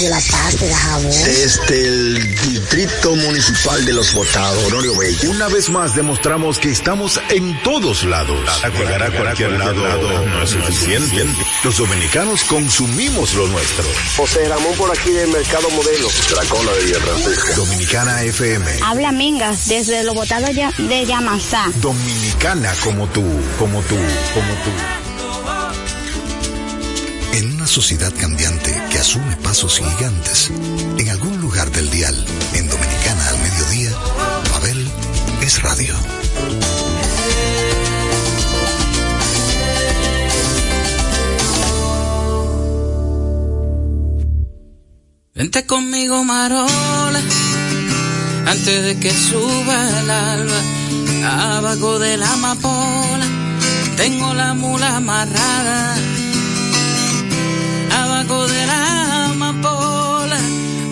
barrio La Paz de Dajabón. Desde el Distrito Municipal de Los Botados, Honorio Bello. Una vez más demostramos que estamos en todos lados. Llegar a cualquier lado no es suficiente. Los dominicanos consumimos lo nuestro. José Ramón por aquí del Mercado Modelo. La cola de Villa Francisca. Dominicana FM. Habla Mingas desde Los Botados de Yamasá. Dominicana como tú, como tú, como tú. En una sociedad cambiante que asume pasos gigantes, en algún lugar del dial, en Dominicana al mediodía, Babel es radio. Vente conmigo, Marola, antes de que suba el alba, abajo de la amapola, tengo la mula amarrada abajo de la amapola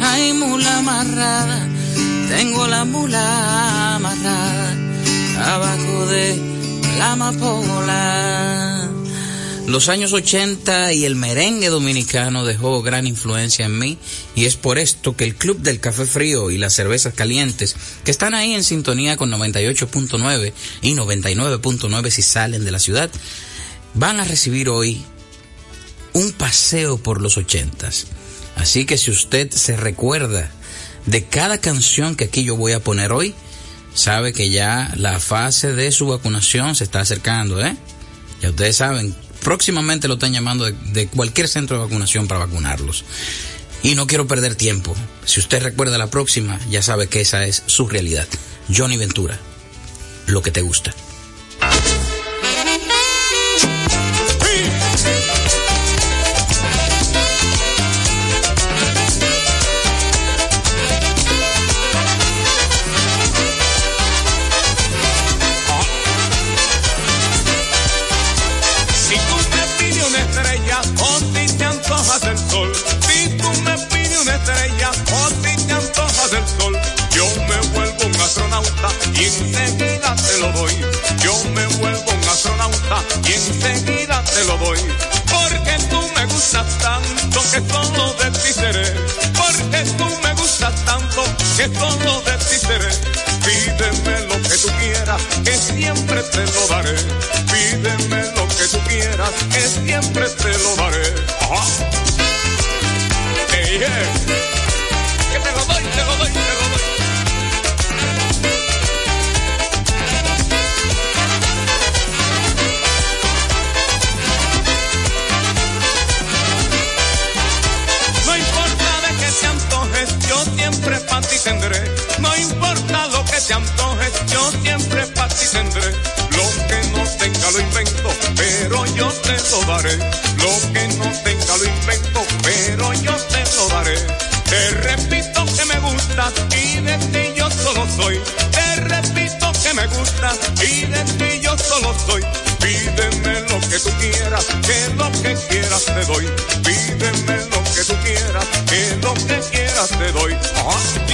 hay mula amarrada, tengo la mula amarrada abajo de la amapola. Los años 80 y el merengue dominicano dejó gran influencia en mí y es por esto que el Club del Café Frío y las Cervezas Calientes, que están ahí en sintonía con 98.9 y 99.9 si salen de la ciudad, van a recibir hoy un paseo por los ochentas. Así que si usted se recuerda de cada canción que aquí yo voy a poner hoy, sabe que ya la fase de su vacunación se está acercando, ¿eh? Ya ustedes saben, próximamente lo están llamando de, de cualquier centro de vacunación para vacunarlos. Y no quiero perder tiempo. Si usted recuerda la próxima, ya sabe que esa es su realidad. Johnny Ventura, lo que te gusta. Porque tú me gustas tanto que todo de ti seré. Porque tú me gustas tanto que todo de ti seré. Pídeme lo que tú quieras, que siempre te lo daré. Pídeme lo que tú quieras, que siempre te lo daré. Ajá. Te lo daré. Lo que no tenga lo invento, pero yo te lo daré. Te repito que me gustas y de ti yo solo soy. Te repito que me gustas y de ti yo solo soy. Pídeme lo que tú quieras, que lo que quieras te doy. Pídeme lo que tú quieras, que lo que quieras te doy. Ajá.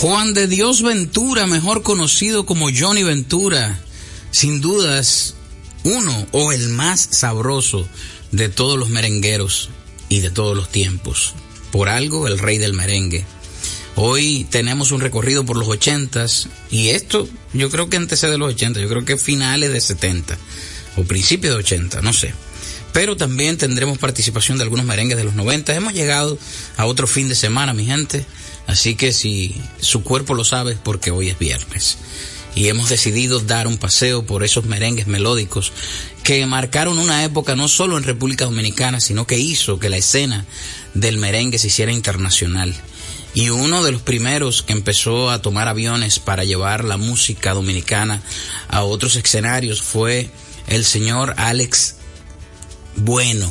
Juan de Dios Ventura, mejor conocido como Johnny Ventura, sin dudas uno o el más sabroso de todos los merengueros y de todos los tiempos. Por algo, el rey del merengue. Hoy tenemos un recorrido por los ochentas y esto yo creo que antecede de los ochenta, yo creo que finales de setenta o principios de ochenta, no sé. Pero también tendremos participación de algunos merengues de los noventa. Hemos llegado a otro fin de semana, mi gente. Así que si su cuerpo lo sabe es porque hoy es viernes. Y hemos decidido dar un paseo por esos merengues melódicos que marcaron una época no solo en República Dominicana, sino que hizo que la escena del merengue se hiciera internacional. Y uno de los primeros que empezó a tomar aviones para llevar la música dominicana a otros escenarios fue el señor Alex Bueno,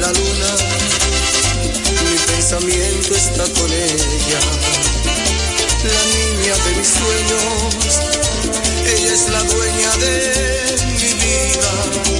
La luna, mi pensamiento está con ella, la niña de mis sueños, ella es la dueña de mi vida,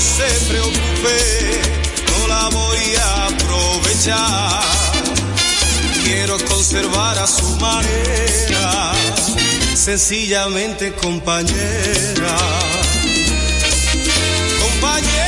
se preocupe, no la voy a aprovechar. Quiero conservar a su manera, sencillamente compañera. Compañera,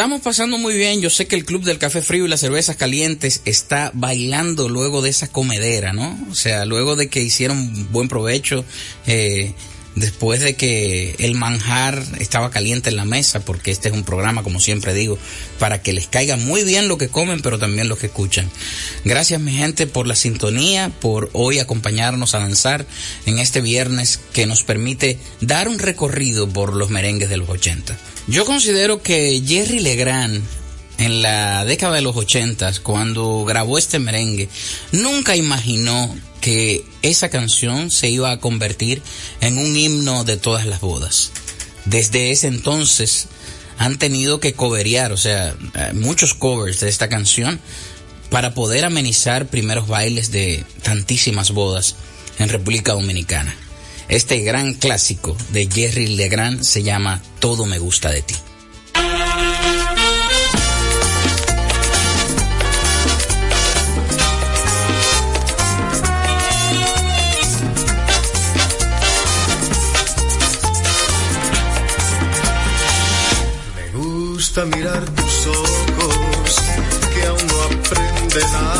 Estamos pasando muy bien. Yo sé que el Club del Café Frío y las Cervezas Calientes está bailando luego de esa comedera, ¿no? O sea, luego de que hicieron buen provecho, eh, después de que el manjar estaba caliente en la mesa, porque este es un programa, como siempre digo, para que les caiga muy bien lo que comen, pero también lo que escuchan. Gracias, mi gente, por la sintonía, por hoy acompañarnos a danzar en este viernes que nos permite dar un recorrido por los merengues de los 80. Yo considero que Jerry Legrand en la década de los ochentas, cuando grabó este merengue, nunca imaginó que esa canción se iba a convertir en un himno de todas las bodas. Desde ese entonces han tenido que coverear, o sea, eh, muchos covers de esta canción para poder amenizar primeros bailes de tantísimas bodas en República Dominicana. Este gran clásico de Jerry Legrand se llama Todo me gusta de ti. Gusta mirar tus ojos que aún no aprenden a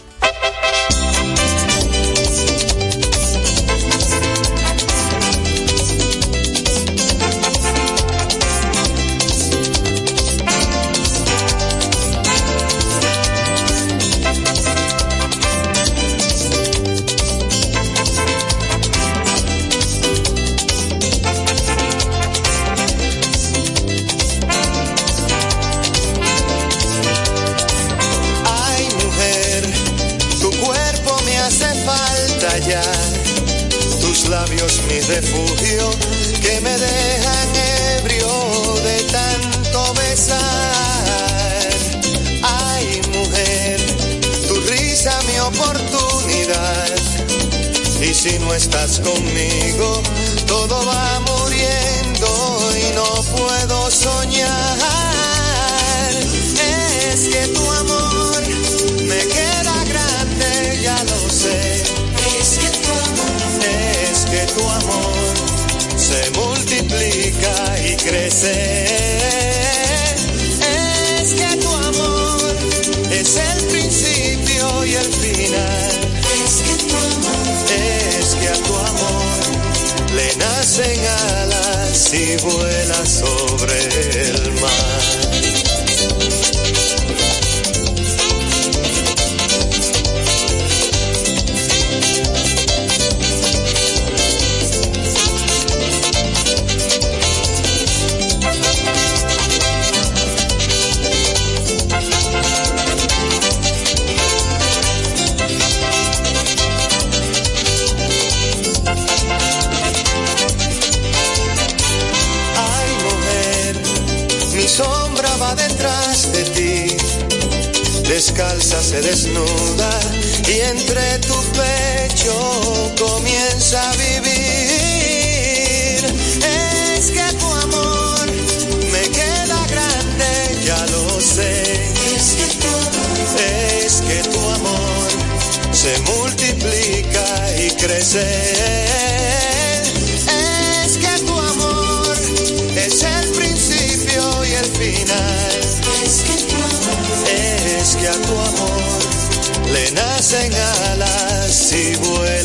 Refugio que me dejan ebrio de tanto besar. Ay, mujer, tu risa mi oportunidad. Y si no estás conmigo, todo va muriendo y no puedo soñar. Es que tu amor se multiplica y crece. Es que tu amor es el principio y el final. Es que tu amor, es que a tu amor le nacen alas y vuela va detrás de ti. Descalza se desnuda y entre tu pecho comienza a vivir. Es que tu amor me queda grande, ya lo sé. Es que tu amor, es que tu amor se multiplica y crece. Nacen alas y vuela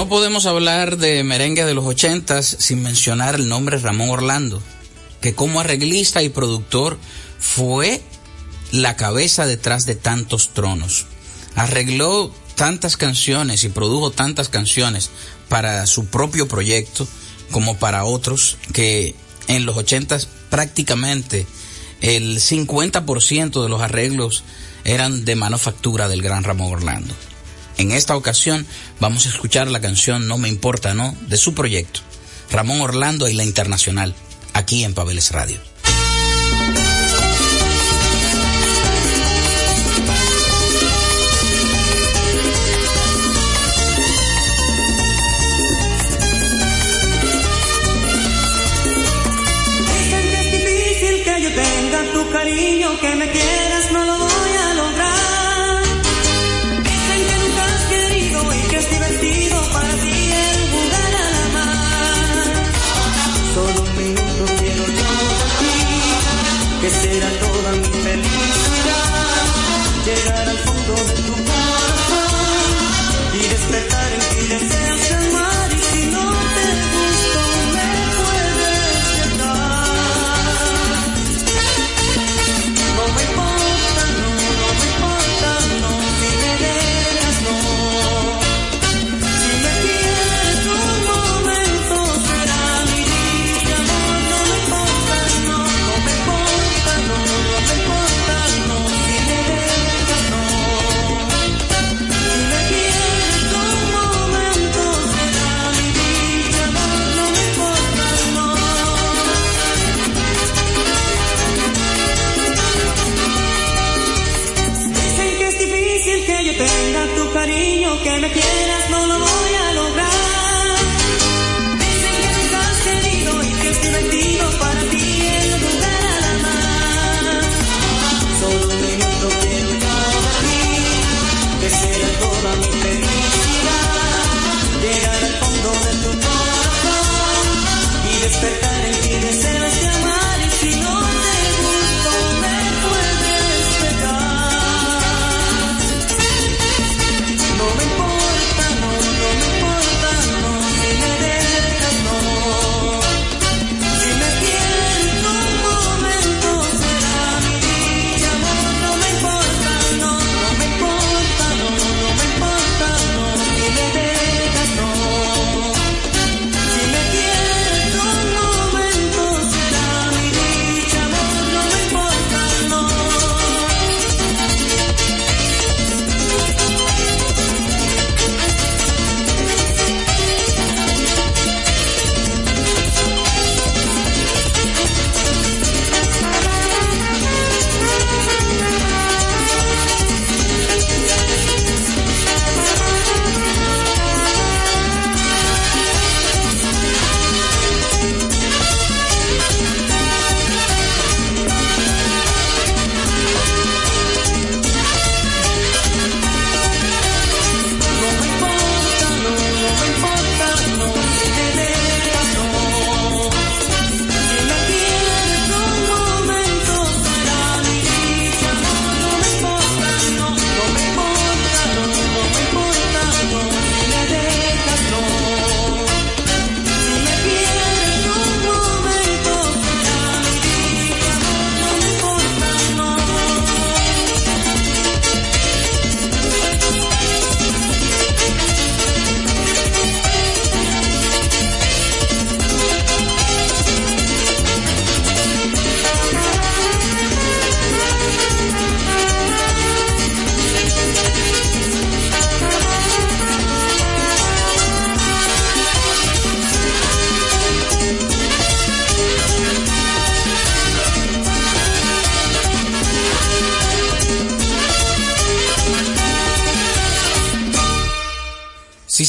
No podemos hablar de merengue de los ochentas sin mencionar el nombre Ramón Orlando, que como arreglista y productor fue la cabeza detrás de tantos tronos. Arregló tantas canciones y produjo tantas canciones para su propio proyecto como para otros que en los ochentas prácticamente el 50% de los arreglos eran de manufactura del gran Ramón Orlando. En esta ocasión vamos a escuchar la canción No me importa, ¿no? de su proyecto, Ramón Orlando y la Internacional, aquí en Pabeles Radio. again.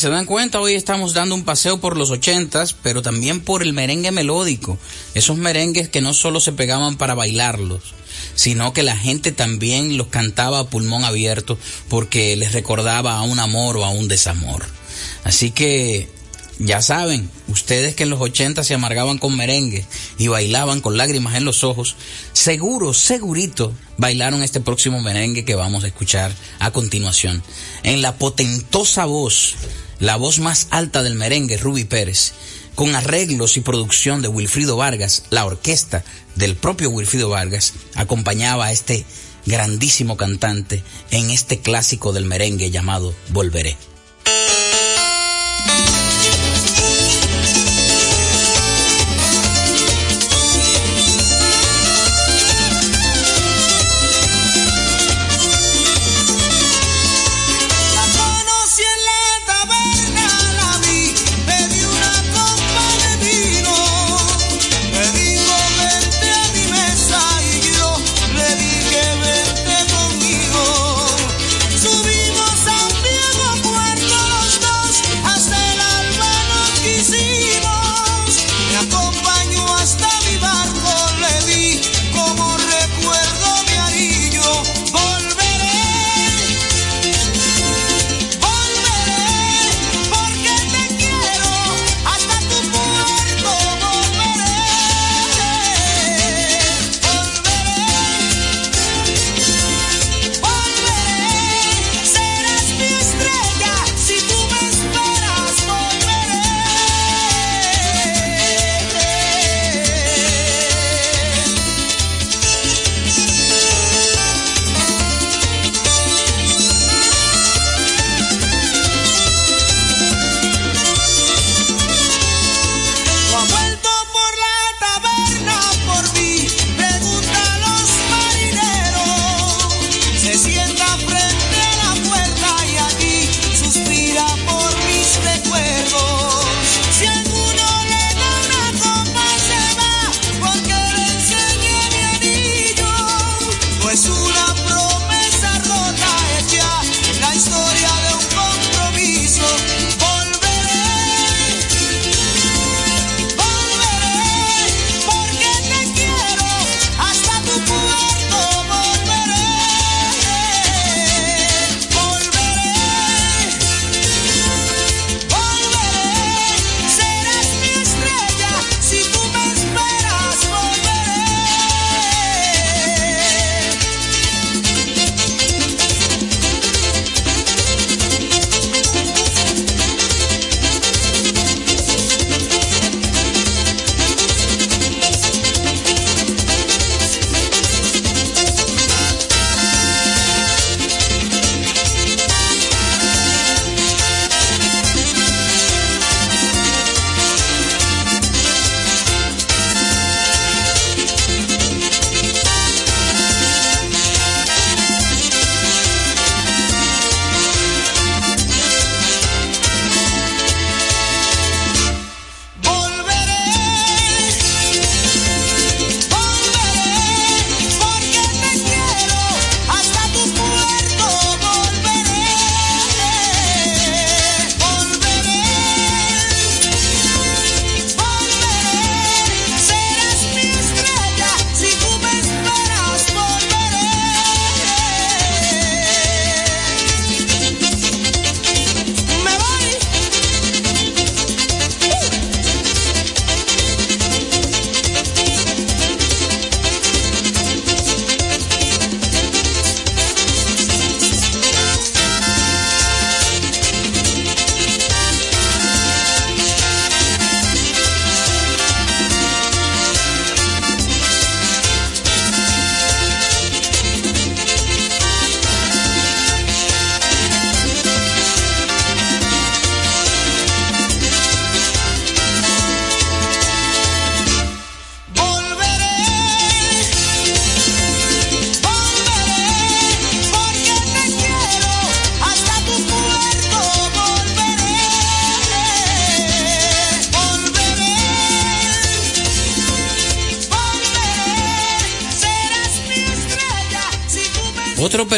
se dan cuenta, hoy estamos dando un paseo por los ochentas, pero también por el merengue melódico. Esos merengues que no solo se pegaban para bailarlos, sino que la gente también los cantaba a pulmón abierto porque les recordaba a un amor o a un desamor. Así que ya saben, ustedes que en los 80 se amargaban con merengue y bailaban con lágrimas en los ojos, seguro, segurito, bailaron este próximo merengue que vamos a escuchar a continuación. En la potentosa voz la voz más alta del merengue Ruby Pérez, con arreglos y producción de Wilfrido Vargas, la orquesta del propio Wilfrido Vargas acompañaba a este grandísimo cantante en este clásico del merengue llamado Volveré.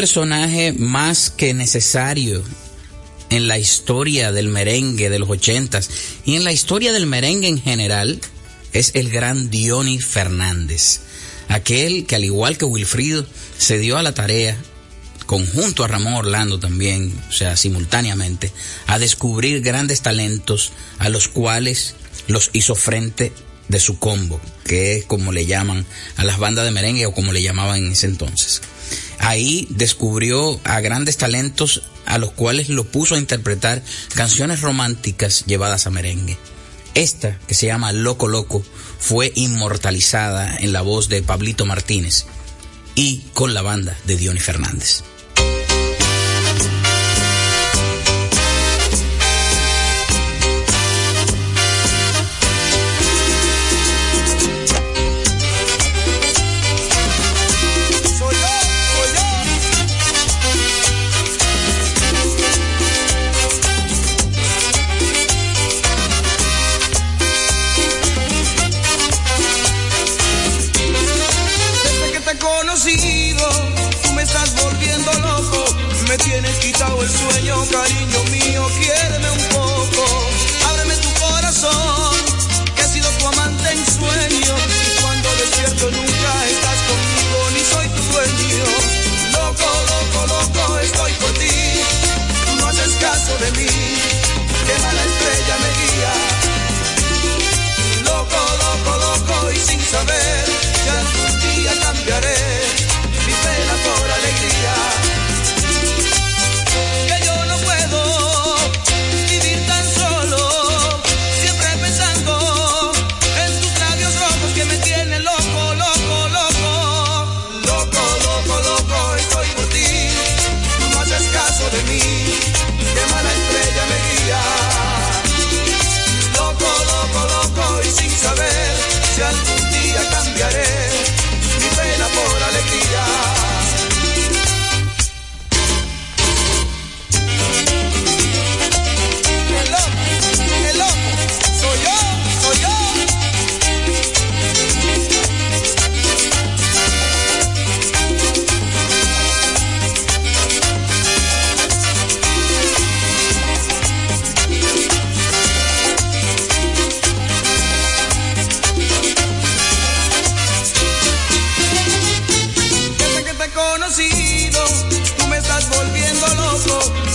Personaje más que necesario en la historia del merengue de los ochentas y en la historia del merengue en general es el gran Diony Fernández. Aquel que al igual que Wilfrido se dio a la tarea conjunto a Ramón Orlando también, o sea, simultáneamente, a descubrir grandes talentos a los cuales los hizo frente de su combo, que es como le llaman a las bandas de merengue o como le llamaban en ese entonces. Ahí descubrió a grandes talentos a los cuales lo puso a interpretar canciones románticas llevadas a merengue. Esta, que se llama Loco Loco, fue inmortalizada en la voz de Pablito Martínez y con la banda de Diony Fernández.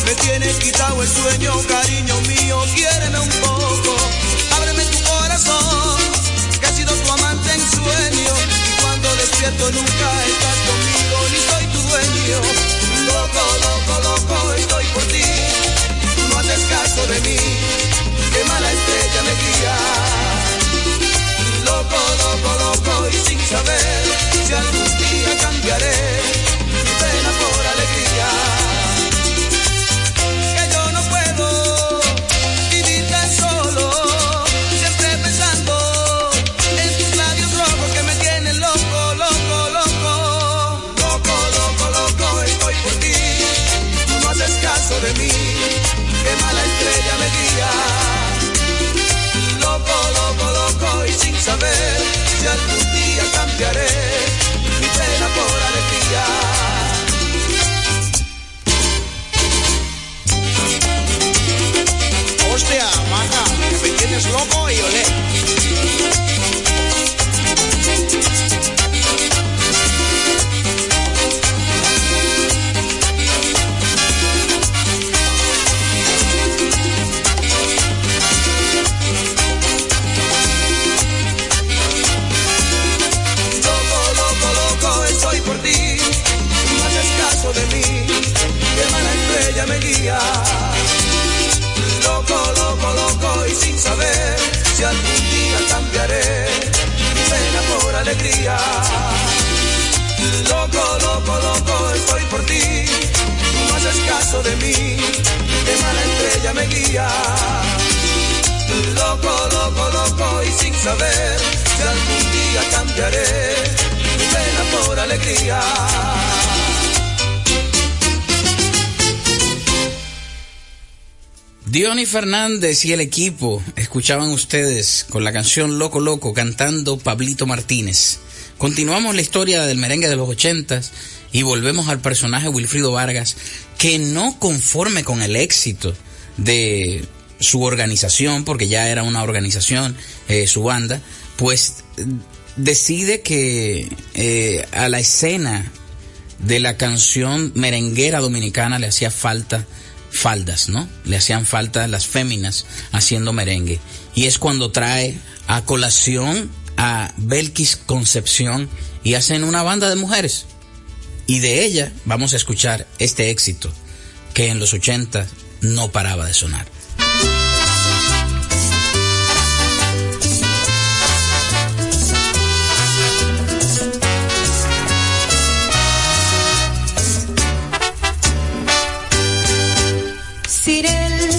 Me tienes quitado el sueño, cariño mío, guía. Loco, loco, loco y sin saber algún día cambiaré alegría. Fernández y el equipo escuchaban ustedes con la canción Loco Loco cantando Pablito Martínez. Continuamos la historia del merengue de los ochentas y volvemos al personaje Wilfrido Vargas, que no conforme con el éxito de su organización, porque ya era una organización, eh, su banda, pues decide que eh, a la escena de la canción merenguera dominicana le hacía falta faldas, ¿no? Le hacían falta las féminas haciendo merengue. Y es cuando trae a colación a Belkis Concepción y hacen una banda de mujeres. Y de ella vamos a escuchar este éxito que en los 80 no paraba de sonar. Sin él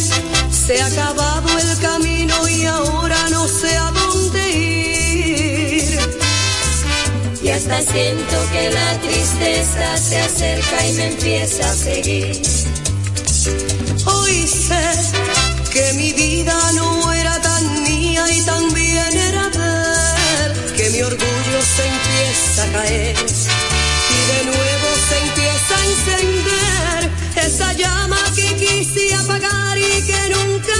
se ha acabado el camino y ahora no sé a dónde ir. Y hasta siento que la tristeza se acerca y me empieza a seguir. Hoy sé que mi vida no era tan mía y también era de él, que mi orgullo se empieza a caer y de nuevo se empieza a encender esa llama que quise apagar y que nunca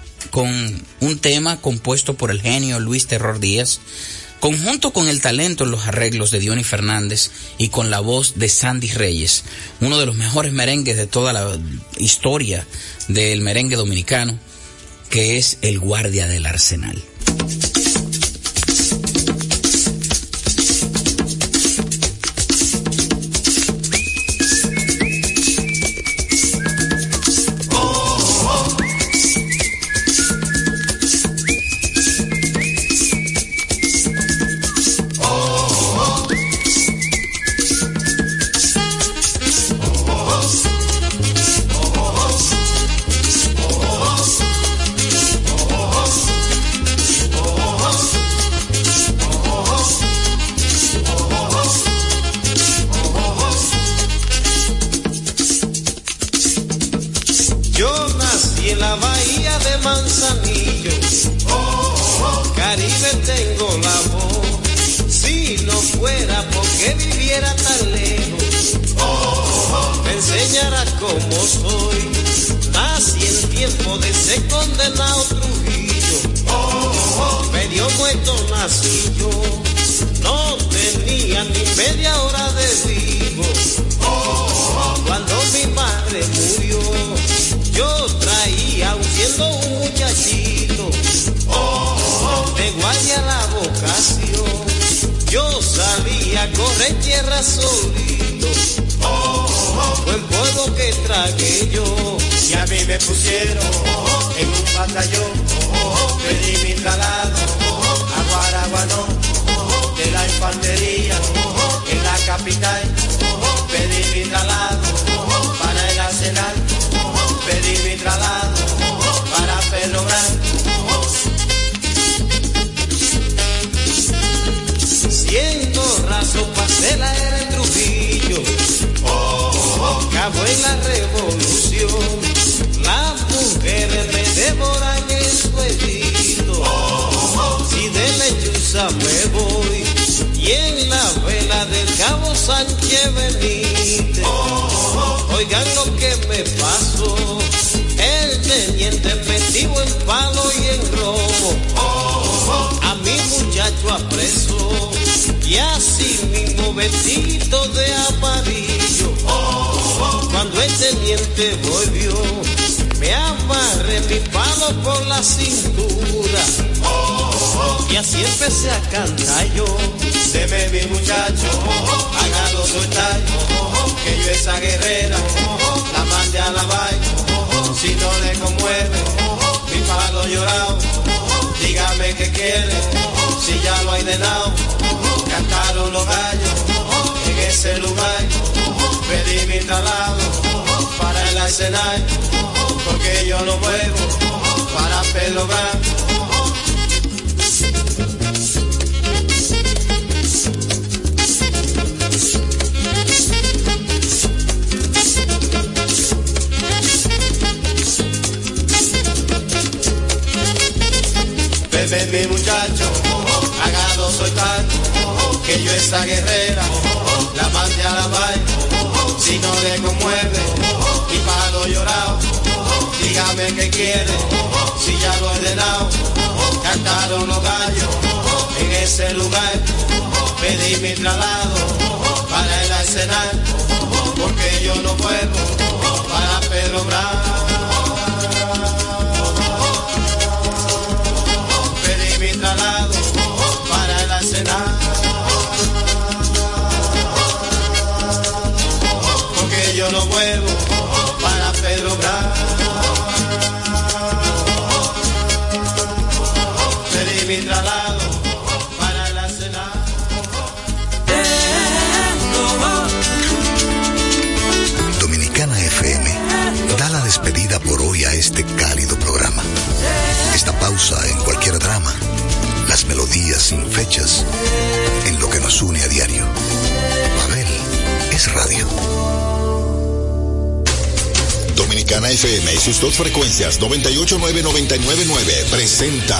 con un tema compuesto por el genio Luis Terror Díaz, conjunto con el talento en los arreglos de Diony Fernández y con la voz de Sandy Reyes, uno de los mejores merengues de toda la historia del merengue dominicano, que es El Guardia del Arsenal. Bahía de Manzanillo, Caribe tengo la voz. Si no fuera porque viviera tan lejos, me enseñara cómo soy. Nací en tiempo de ese condenado Trujillo, medio muerto nací yo. No tenía ni media hora de vivo. Cuando mi madre murió, un muchachito de guardia la vocación. Yo salía a correr tierra solito, buen polvo que tragué yo. Y a mí me pusieron en un batallón, pedí mi traslado a Guaraguanó, de la infantería en la capital, pedí mi traslado la revolución, las mujeres me devoran en su edito, si de lechuza me voy, y en la vela del cabo Sánchez Benítez, oigan lo que me pasó, el teniente metido en palo y en robo, a mi muchacho apreso, y así mismo vestido de amarillo, el teniente volvió, me amarré mi palo por la cintura, y así empecé a cantar yo, deme mi muchacho, hágalo soltar, que yo esa guerrera, la mande a la vaina, si no le conmueve, mi palo llorado, dígame qué quiere, si ya lo hay de lado, cantaron los gallos, en ese lugar, pedí mi traslado, porque yo no vuelvo, para pelo blanco. Bebe mi muchacho, hagado soy tal, que yo esa guerrera, la mande a la vaina, si no le conmueve, llorado, dígame qué quiere, si ya lo he ordenado, cantaron los gallos, en ese lugar, pedí mi traslado, para el arsenal, porque yo no puedo, para Pedro Bravo. Pausa en cualquier drama, las melodías sin fechas, en lo que nos une a diario. Pavel es radio. Dominicana FM y sus dos frecuencias 989-999 presenta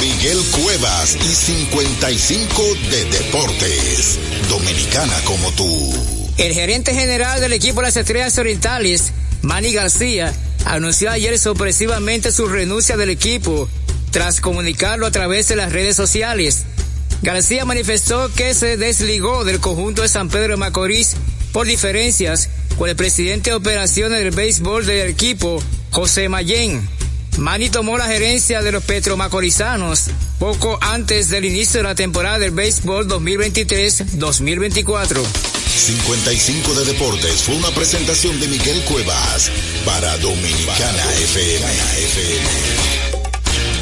Miguel Cuevas y 55 de Deportes. Dominicana como tú. El gerente general del equipo de las Estrellas Orientales, Manny García, anunció ayer sorpresivamente su renuncia del equipo tras comunicarlo a través de las redes sociales. García manifestó que se desligó del conjunto de San Pedro de Macorís por diferencias con el presidente de operaciones del béisbol del equipo, José Mayén. Manny tomó la gerencia de los petromacorizanos poco antes del inicio de la temporada del béisbol 2023-2024. 55 de Deportes fue una presentación de Miguel Cuevas para Dominicana FM.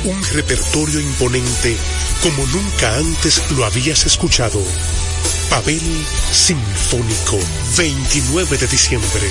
Un repertorio imponente como nunca antes lo habías escuchado. Pavel Sinfónico, 29 de diciembre,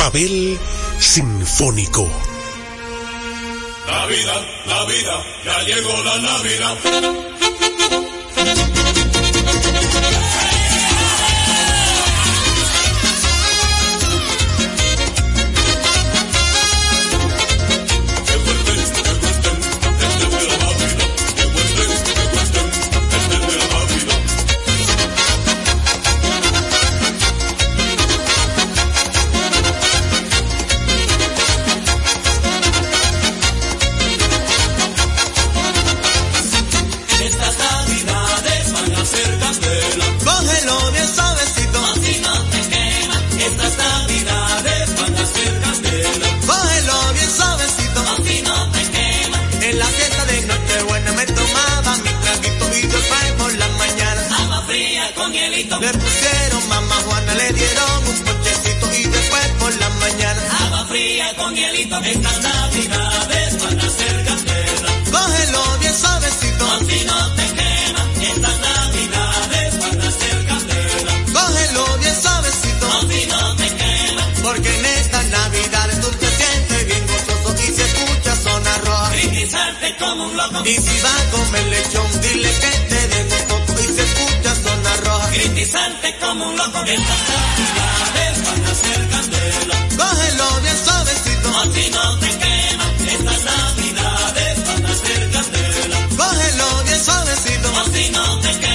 Pavel Sinfónico. Navidad, Navidad, ya llegó la Navidad. Le pusieron mamá Juana, le dieron un ponchecito y después por la mañana. Agua fría con hielito. Estas navidades van a ser candela. Cógelo bien suavecito. Así no te quema. Estas navidades van a ser candela. Cógelo bien suavecito. Así no te quema. Porque en estas navidades tú te sientes bien gozoso y se escucha zona roja. Brindizarte como un loco. Y si va a comer lechón, dile que Brindizarte como un loco. Estas navidades van a ser candela. Cógelo bien suavecito. Así no te quema. Estas navidades van a ser candela. Cógelo bien suavecito. Así no te quema.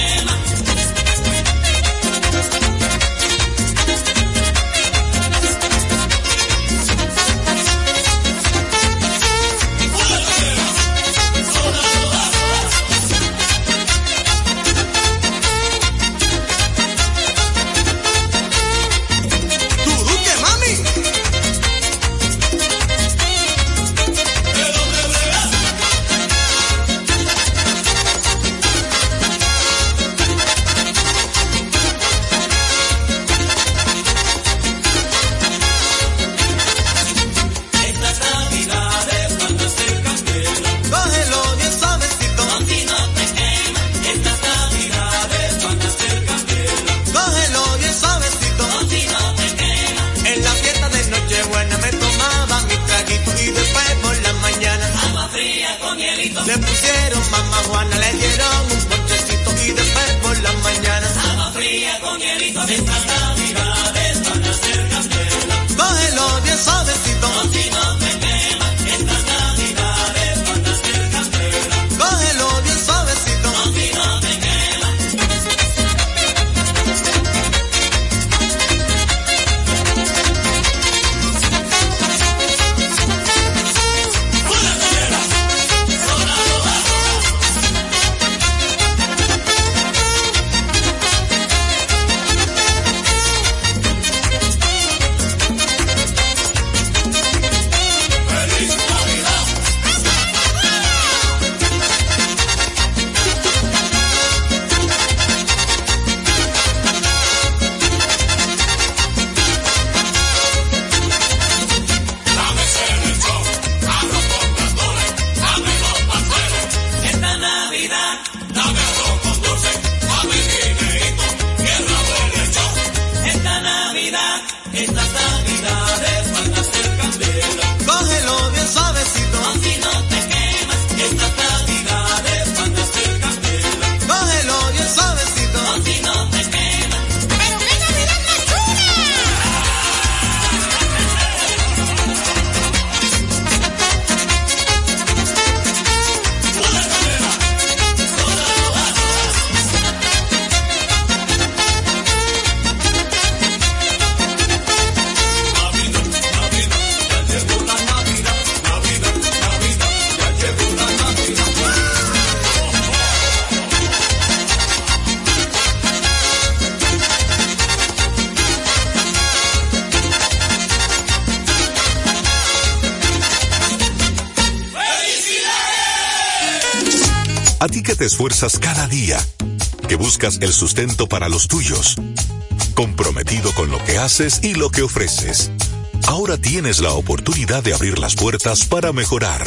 Esfuerzas cada día, que buscas el sustento para los tuyos, comprometido con lo que haces y lo que ofreces. Ahora tienes la oportunidad de abrir las puertas para mejorar,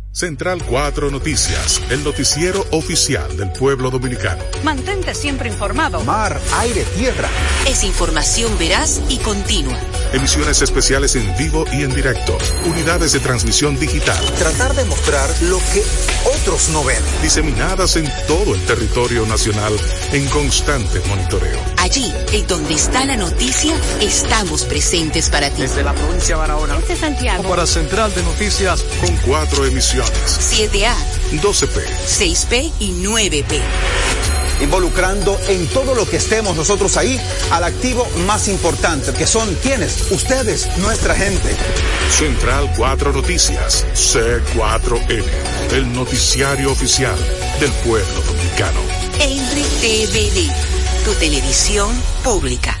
Central 4 Noticias, el noticiero oficial del pueblo dominicano. Mantente siempre informado. Mar, aire, tierra. Es información veraz y continua. Emisiones especiales en vivo y en directo. Unidades de transmisión digital. Tratar de mostrar lo que otros no ven. Diseminadas en todo el territorio nacional en constante monitoreo. Allí, en donde está la noticia, estamos presentes para ti. Desde la provincia de Barahona. Es Santiago. Para Central de Noticias con cuatro emisiones. 7A, 12P, 6P y 9P. Involucrando en todo lo que estemos nosotros ahí al activo más importante, que son quienes, ustedes, nuestra gente. Central 4 Noticias, C4N, el noticiario oficial del pueblo dominicano. RTVD, tu televisión pública.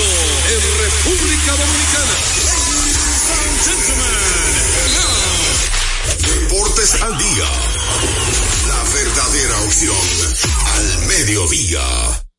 En República Dominicana. Ladies and gentlemen. Deportes al día. La verdadera opción al mediodía.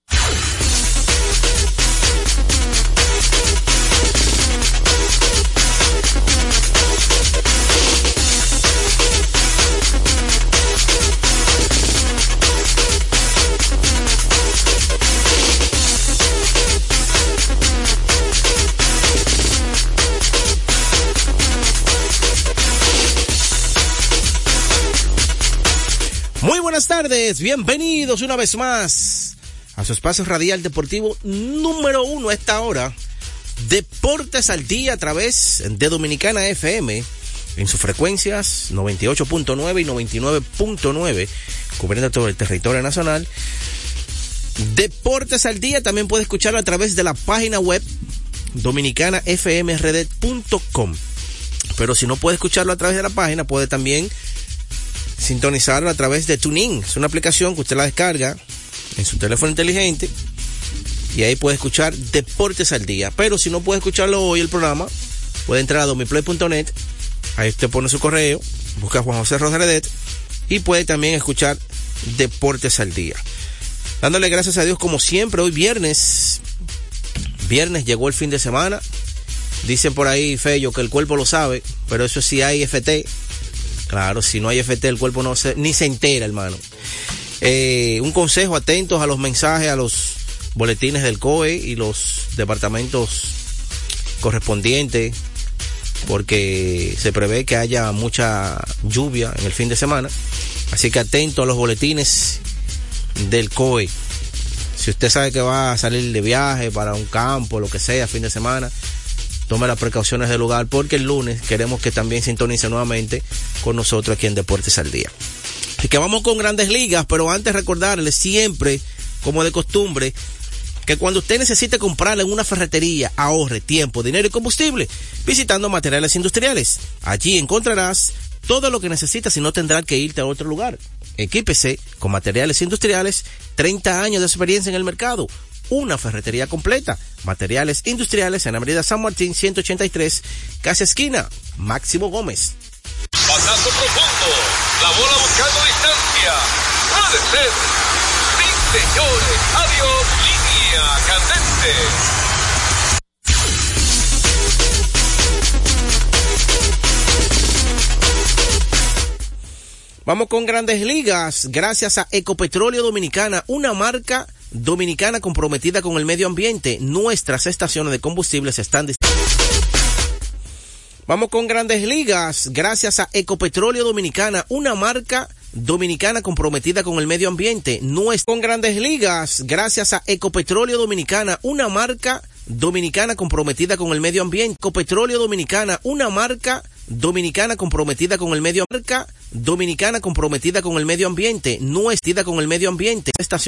Tardes, bienvenidos una vez más a su espacio radial deportivo número uno a esta hora. Deportes al día a través de Dominicana FM en sus frecuencias 98.9 y 99.9, cubriendo todo el territorio nacional. Deportes al día también puede escucharlo a través de la página web dominicanafmrd.com. Pero si no puede escucharlo a través de la página, puede también sintonizarlo a través de TuneIn. Es una aplicación que usted la descarga en su teléfono inteligente y ahí puede escuchar Deportes al Día. Pero si no puede escucharlo hoy el programa, puede entrar a domiplay.net, ahí usted pone su correo, busca a Juan José Rodríguez y puede también escuchar Deportes al Día. Dándole gracias a Dios como siempre, hoy viernes, viernes llegó el fin de semana. Dicen por ahí, Fello, que el cuerpo lo sabe, pero eso sí hay FT. Claro, si no hay FT, el cuerpo no se, ni se entera, hermano. Eh, un consejo, atentos a los mensajes, a los boletines del COE y los departamentos correspondientes, porque se prevé que haya mucha lluvia en el fin de semana. Así que atento a los boletines del COE. Si usted sabe que va a salir de viaje para un campo, lo que sea, fin de semana, tome las precauciones del lugar porque el lunes queremos que también sintonice nuevamente con nosotros aquí en Deportes al Día. Así que vamos con grandes ligas, pero antes recordarle siempre, como de costumbre, que cuando usted necesite comprarle en una ferretería, ahorre tiempo, dinero y combustible, visitando materiales industriales. Allí encontrarás todo lo que necesitas y no tendrás que irte a otro lugar. Equípese con materiales industriales, 30 años de experiencia en el mercado, una ferretería completa, materiales industriales en Avenida San Martín 183, casi esquina, Máximo Gómez. Batazo profundo. La bola buscando distancia. Puede ser. Sí, señores. Adiós. Línea candente. Vamos con grandes ligas, gracias a Ecopetróleo Dominicana, una marca dominicana comprometida con el medio ambiente. Nuestras estaciones de combustibles están Vamos con grandes ligas, gracias a Ecopetróleo Dominicana, una marca dominicana comprometida con el medio ambiente. Nuestra con grandes ligas, gracias a Ecopetróleo Dominicana, una marca dominicana comprometida con el medio ambiente. Ecopetróleo Dominicana, una marca dominicana comprometida con el medio marca dominicana comprometida con el medio ambiente, nuestra con el medio ambiente. Estación